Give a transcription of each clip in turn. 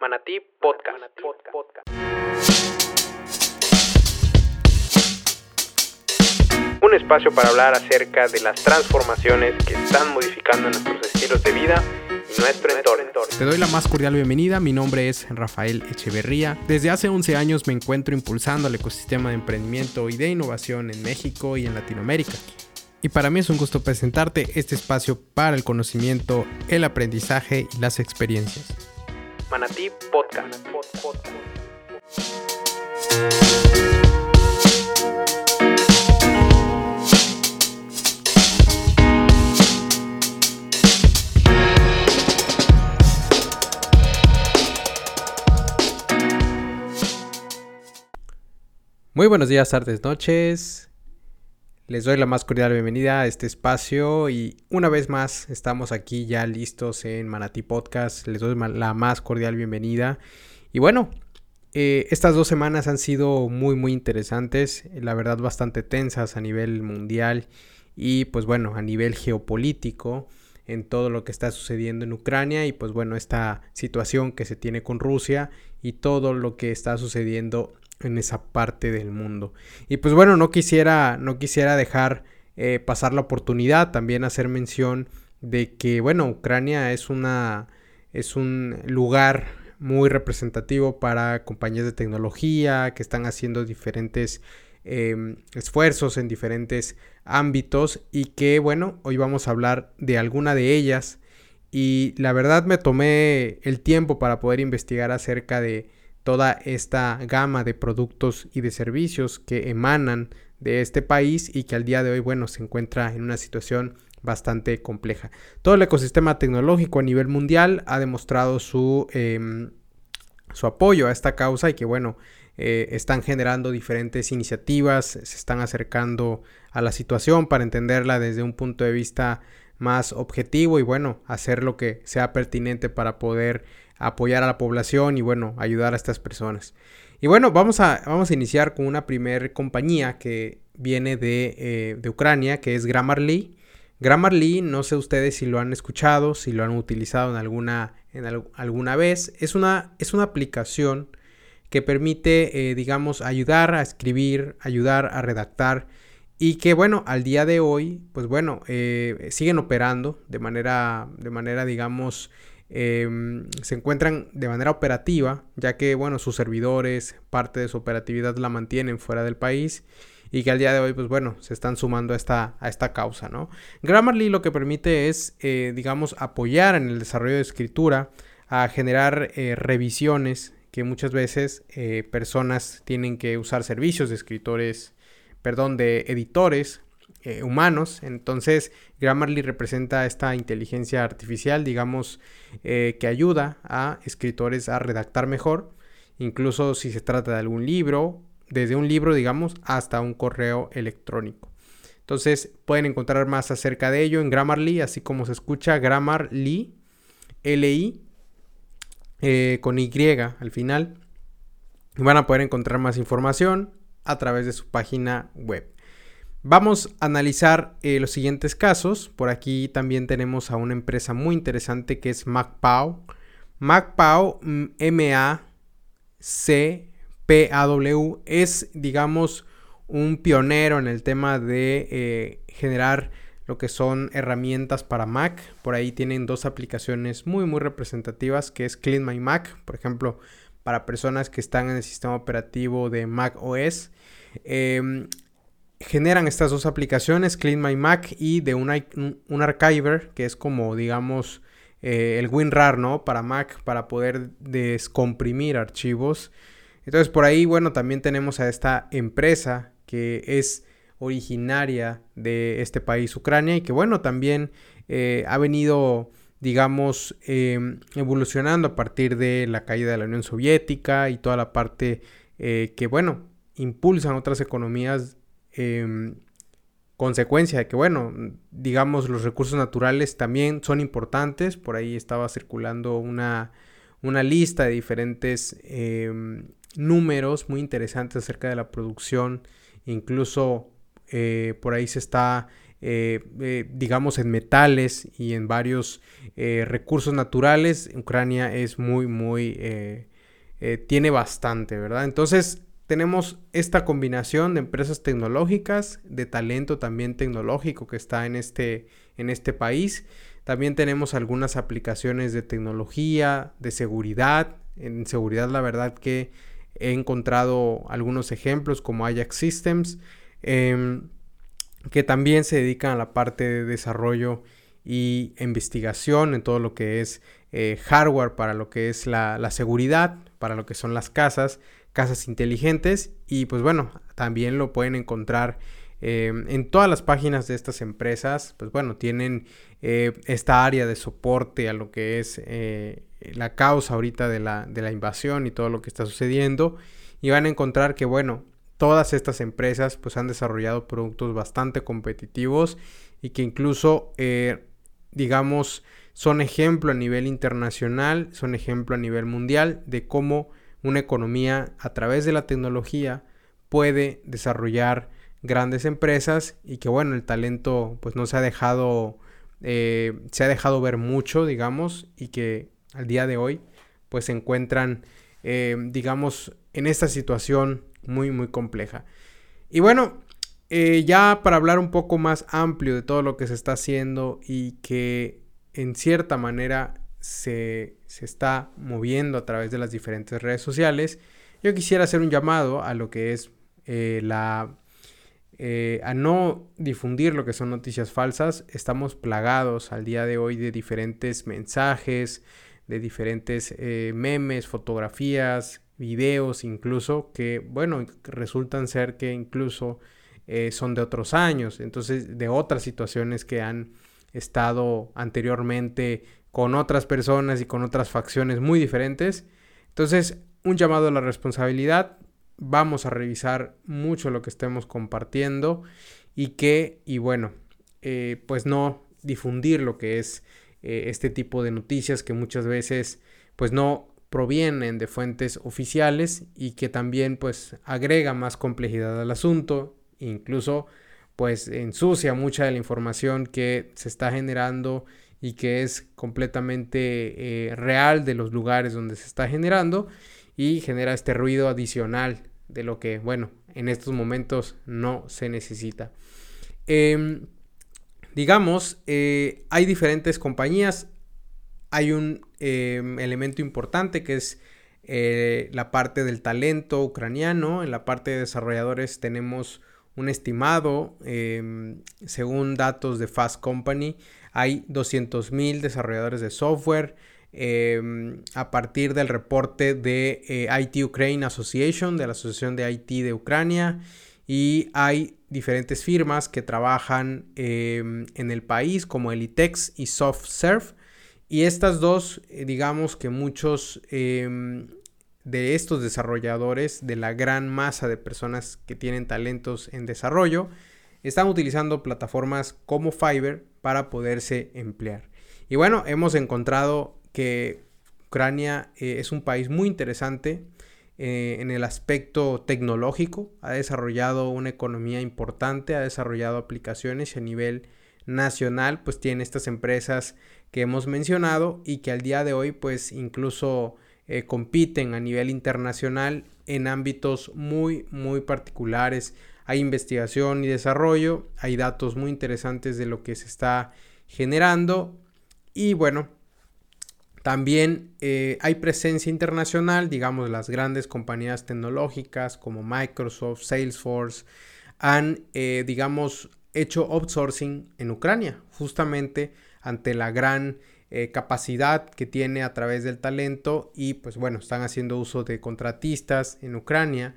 Manatí Podcast. Un espacio para hablar acerca de las transformaciones que están modificando nuestros estilos de vida y nuestro entorno. Te doy la más cordial bienvenida, mi nombre es Rafael Echeverría. Desde hace 11 años me encuentro impulsando el ecosistema de emprendimiento y de innovación en México y en Latinoamérica. Y para mí es un gusto presentarte este espacio para el conocimiento, el aprendizaje y las experiencias. Manatí Podcast. Muy buenos días, tardes, noches. Les doy la más cordial bienvenida a este espacio y una vez más estamos aquí ya listos en Manatí Podcast. Les doy la más cordial bienvenida. Y bueno, eh, estas dos semanas han sido muy muy interesantes, la verdad bastante tensas a nivel mundial y pues bueno, a nivel geopolítico en todo lo que está sucediendo en Ucrania y pues bueno, esta situación que se tiene con Rusia y todo lo que está sucediendo en esa parte del mundo. Y pues bueno, no quisiera, no quisiera dejar eh, pasar la oportunidad también hacer mención de que, bueno, Ucrania es una, es un lugar muy representativo para compañías de tecnología que están haciendo diferentes em, esfuerzos en diferentes ámbitos y que, bueno, hoy vamos a hablar de alguna de ellas. Y la verdad me tomé el tiempo para poder investigar acerca de, toda esta gama de productos y de servicios que emanan de este país y que al día de hoy, bueno, se encuentra en una situación bastante compleja. Todo el ecosistema tecnológico a nivel mundial ha demostrado su, em, su apoyo a esta causa y que, bueno, eh, están generando diferentes iniciativas, se están acercando a la situación para entenderla desde un punto de vista más objetivo y bueno, hacer lo que sea pertinente para poder apoyar a la población y bueno, ayudar a estas personas. Y bueno, vamos a, vamos a iniciar con una primer compañía que viene de, eh, de Ucrania, que es Grammarly. Grammarly, no sé ustedes si lo han escuchado, si lo han utilizado en alguna, en alguna vez. Es una, es una aplicación que permite, eh, digamos, ayudar a escribir, ayudar a redactar y que bueno, al día de hoy, pues bueno, eh, siguen operando de manera, de manera, digamos, Em, se encuentran de manera operativa, ya que, bueno, sus servidores, parte de su operatividad la mantienen fuera del país y que al día de hoy, pues bueno, se están sumando a esta, a esta causa, ¿no? Grammarly lo que permite es, eh, digamos, apoyar en el desarrollo de escritura, a generar eh, revisiones que muchas veces eh, personas tienen que usar servicios de escritores, perdón, de editores humanos. Entonces, Grammarly representa esta inteligencia artificial, digamos, eh, que ayuda a escritores a redactar mejor, incluso si se trata de algún libro, desde un libro, digamos, hasta un correo electrónico. Entonces, pueden encontrar más acerca de ello en Grammarly, así como se escucha Grammarly, L-I, eh, con Y al final. Van a poder encontrar más información a través de su página web. Vamos a analizar eh, los siguientes casos. Por aquí también tenemos a una empresa muy interesante que es MacPow. MacPow, M-A-C-P-A-W, es, digamos, un pionero en el tema de eh, generar lo que son herramientas para Mac. Por ahí tienen dos aplicaciones muy, muy representativas, que es Clean My Mac, por ejemplo, para personas que están en el sistema operativo de Mac OS. Em, generan estas dos aplicaciones, Clean My Mac y de un, un archiver, que es como, digamos, eh, el WinRAR, ¿no? Para Mac, para poder descomprimir archivos. Entonces, por ahí, bueno, también tenemos a esta empresa que es originaria de este país, Ucrania, y que, bueno, también eh, ha venido, digamos, em, evolucionando a partir de la caída de la Unión Soviética y toda la parte eh, que, bueno, impulsan otras economías Em, consecuencia de que, bueno, digamos, los recursos naturales también son importantes. Por ahí estaba circulando una, una lista de diferentes em, números muy interesantes acerca de la producción. Incluso eh, por ahí se está digamos, en metales y en varios recursos naturales, Ucrania es muy, muy, tiene bastante, ¿verdad? Entonces, tenemos esta combinación de empresas tecnológicas, de talento también tecnológico que está en este, en este país. También tenemos algunas aplicaciones de tecnología, de seguridad. En seguridad la verdad que he encontrado algunos ejemplos como Ajax Systems, em, que también se dedican a la parte de desarrollo y investigación en todo lo que es eh, hardware para lo que es la, la, seguridad, para lo que son las casas, casas inteligentes y pues bueno, también lo pueden encontrar Em, en todas las páginas de estas empresas, pues bueno, tienen eh, esta área de soporte a lo que es eh, la causa ahorita de la, de la invasión y todo lo que está sucediendo. Y van a encontrar que, bueno, todas estas empresas pues han desarrollado productos bastante competitivos y que incluso, eh, digamos, son ejemplo a nivel internacional, son ejemplo a nivel mundial de cómo una economía a través de la tecnología puede desarrollar grandes empresas y que bueno, el talento pues no se ha dejado, eh, se ha dejado ver mucho, digamos, y que al día de hoy pues se encuentran, eh, digamos, en esta situación muy, muy compleja. Y bueno, eh, ya para hablar un poco más amplio de todo lo que se está haciendo y que en cierta manera se, se está moviendo a través de las diferentes redes sociales, yo quisiera hacer un llamado a lo que es la eh, a no difundir lo que son noticias falsas. Estamos plagados al día de hoy de diferentes mensajes, de diferentes eh, memes, fotografías, videos incluso, que bueno, resultan ser que incluso eh, son de otros años, entonces de otras situaciones que han estado anteriormente con otras personas y con otras facciones muy diferentes. Entonces, un llamado a la responsabilidad, vamos a revisar mucho lo que estemos compartiendo y que, y bueno, eh, pues no difundir lo que es eh, este tipo de noticias que muchas veces pues no provienen de fuentes oficiales y que también pues agrega más complejidad al asunto, incluso pues ensucia mucha de la información que se está generando y que es completamente eh, real de los lugares donde se está generando y genera este ruido adicional de lo que, bueno, en estos momentos no se necesita. Em, digamos, eh, hay diferentes compañías, hay un em, elemento importante que es eh, la parte del talento ucraniano, en la parte de desarrolladores tenemos un estimado, em, según datos de Fast Company, hay 200.000 desarrolladores de software, Em, a partir del reporte de eh, IT Ukraine Association, de la Asociación de IT de Ucrania, y hay diferentes firmas que trabajan em, en el país como Elitex y SoftServe. Y estas dos, eh, digamos que muchos em, de estos desarrolladores, de la gran masa de personas que tienen talentos en desarrollo, están utilizando plataformas como Fiverr para poderse emplear. Y bueno, hemos encontrado que Ucrania eh, es un país muy interesante eh, en el aspecto tecnológico, ha desarrollado una economía importante, ha desarrollado aplicaciones a nivel nacional pues tiene estas empresas que hemos mencionado y que al día de hoy pues incluso eh, compiten a nivel internacional en ámbitos muy muy particulares. Hay investigación y desarrollo, hay datos muy interesantes de lo que se está generando. Y bueno, también eh, hay presencia internacional, digamos, las grandes compañías tecnológicas como Microsoft, Salesforce, han, eh, digamos, hecho outsourcing en Ucrania, justamente ante la gran eh, capacidad que tiene a través del talento y pues bueno, están haciendo uso de contratistas en Ucrania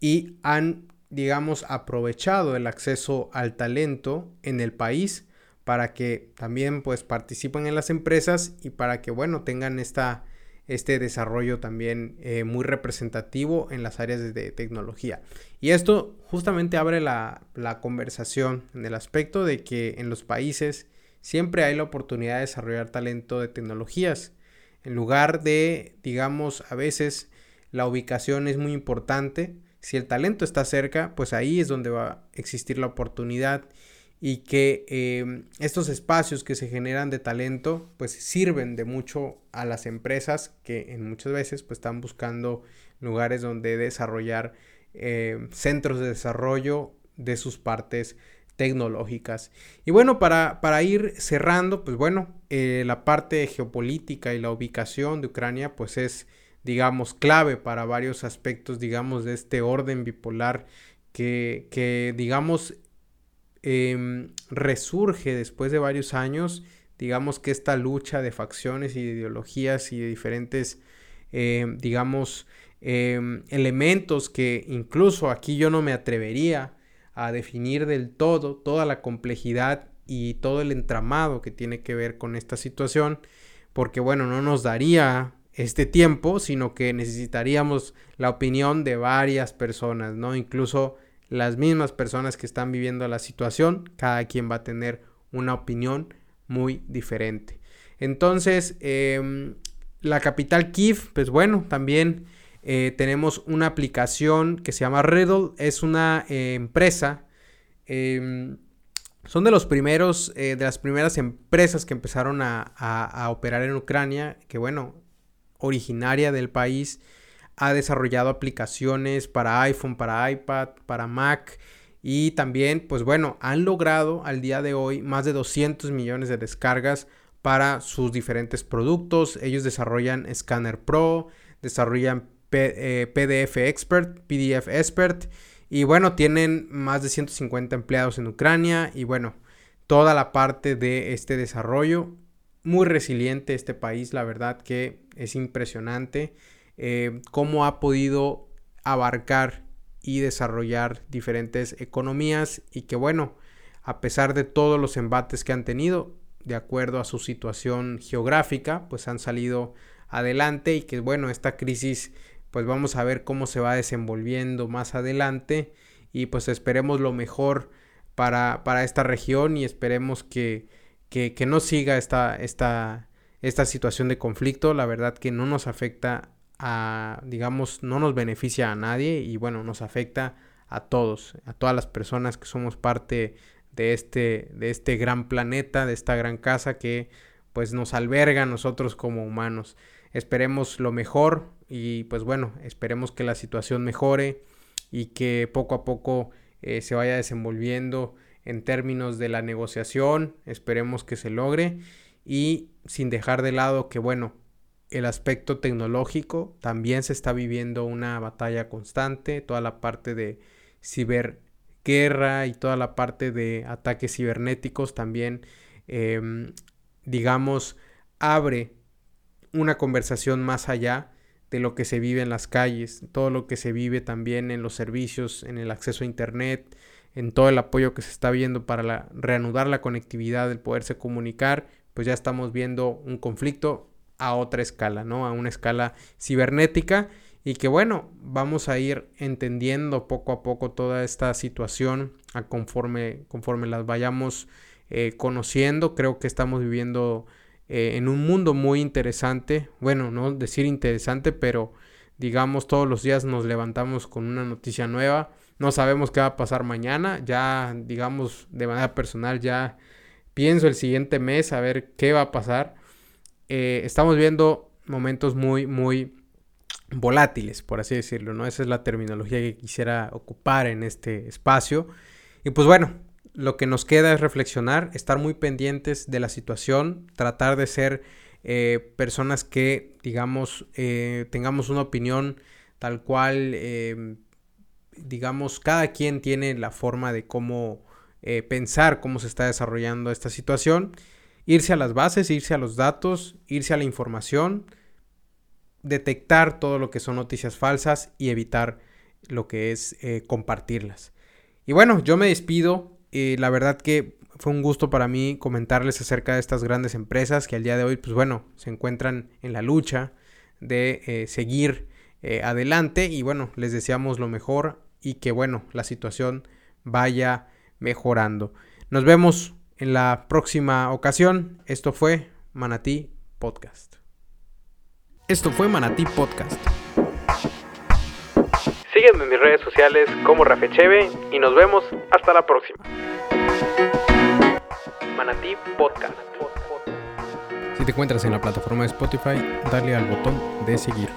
y han, digamos, aprovechado el acceso al talento en el país para que también pues participen en las empresas y para que bueno tengan esta, este desarrollo también eh, muy representativo en las áreas de, tecnología. Y esto justamente abre la, la, conversación en el aspecto de que en los países siempre hay la oportunidad de desarrollar talento de tecnologías. En lugar de, digamos, a veces la ubicación es muy importante. Si el talento está cerca, pues ahí es donde va a existir la oportunidad y que em, estos espacios que se generan de talento pues sirven de mucho a las empresas que en muchas veces pues están buscando lugares donde desarrollar em, centros de desarrollo de sus partes tecnológicas. Y bueno, para, para ir cerrando, pues bueno, eh, la parte geopolítica y la ubicación de Ucrania pues es digamos clave para varios aspectos digamos de este orden bipolar que, que digamos Em, resurge después de varios años, digamos que esta lucha de facciones y de ideologías y de diferentes, em, digamos, em, elementos que incluso aquí yo no me atrevería a definir del todo toda la complejidad y todo el entramado que tiene que ver con esta situación, porque bueno, no nos daría este tiempo, sino que necesitaríamos la opinión de varias personas, ¿no? Incluso las mismas personas que están viviendo la situación, cada quien va a tener una opinión muy diferente. Entonces, em, la capital Kiev, pues bueno, también eh, tenemos una aplicación que se llama Riddle, es una eh, empresa, em, son de los primeros, eh, de las primeras empresas que empezaron a, a operar en Ucrania, que bueno, originaria del país, ha desarrollado aplicaciones para iPhone, para iPad, para Mac y también, pues bueno, han logrado al día de hoy más de 200 millones de descargas para sus diferentes productos. Ellos desarrollan Scanner Pro, desarrollan PDF eh, Expert, PDF Expert y bueno, tienen más de 150 empleados en Ucrania y bueno, toda la parte de este desarrollo. Muy resiliente este país, la verdad que es impresionante. Eh, cómo ha podido abarcar y desarrollar diferentes economías y que bueno, a pesar de todos los embates que han tenido, de acuerdo a su situación geográfica, pues han salido adelante y que bueno, esta crisis pues vamos a ver cómo se va desenvolviendo más adelante y pues esperemos lo mejor para, para esta región y esperemos que, que, que no siga esta, esta, esta situación de conflicto, la verdad que no nos afecta digamos, no nos beneficia a nadie y bueno, nos afecta a todos, a todas las personas que somos parte de este, de este gran planeta, de esta gran casa que pues nos alberga a nosotros como humanos. Esperemos lo mejor y pues bueno, esperemos que la situación mejore y que poco a poco eh, se vaya desenvolviendo en términos de la negociación, esperemos que se logre y sin dejar de lado que bueno, el aspecto tecnológico, también se está viviendo una batalla constante, toda la parte de ciberguerra y toda la parte de ataques cibernéticos también, em, digamos, abre una conversación más allá de lo que se vive en las calles, todo lo que se vive también en los servicios, en el acceso a Internet, en todo el apoyo que se está viendo para reanudar la conectividad, el poderse comunicar, pues ya estamos viendo un conflicto a otra escala, ¿no? A una escala cibernética y que bueno, vamos a ir entendiendo poco a poco toda esta situación a conforme, conforme las vayamos eh, conociendo. Creo que estamos viviendo eh, en un mundo muy interesante, bueno, no decir interesante, pero digamos todos los días nos levantamos con una noticia nueva. No sabemos qué va a pasar mañana, ya digamos de manera personal ya pienso el siguiente mes a ver qué va a pasar eh, estamos viendo momentos muy, muy volátiles, por así decirlo, ¿no? Esa es la terminología que quisiera ocupar en este espacio. Y pues bueno, lo que nos queda es reflexionar, estar muy pendientes de la situación, tratar de ser eh, personas que, digamos, eh, tengamos una opinión tal cual, digamos, cada quien tiene la forma de cómo pensar cómo se está desarrollando esta situación irse a las bases, irse a los datos, irse a la información, detectar todo lo que son noticias falsas y evitar lo que es eh, compartirlas. Y bueno, yo me despido. y la verdad que fue un gusto para mí comentarles acerca de estas grandes empresas que al día de hoy, pues bueno, se encuentran en la lucha de eh, seguir eh, adelante. Y bueno, les deseamos lo mejor y que bueno, la situación vaya mejorando. Nos vemos en la próxima ocasión. Esto fue Manatí Podcast. Esto fue Manatí Podcast. Sígueme en mis redes sociales como Rafecheve y nos vemos hasta la próxima. Manatí Podcast. Si te encuentras en la plataforma de Spotify, dale al botón de seguir.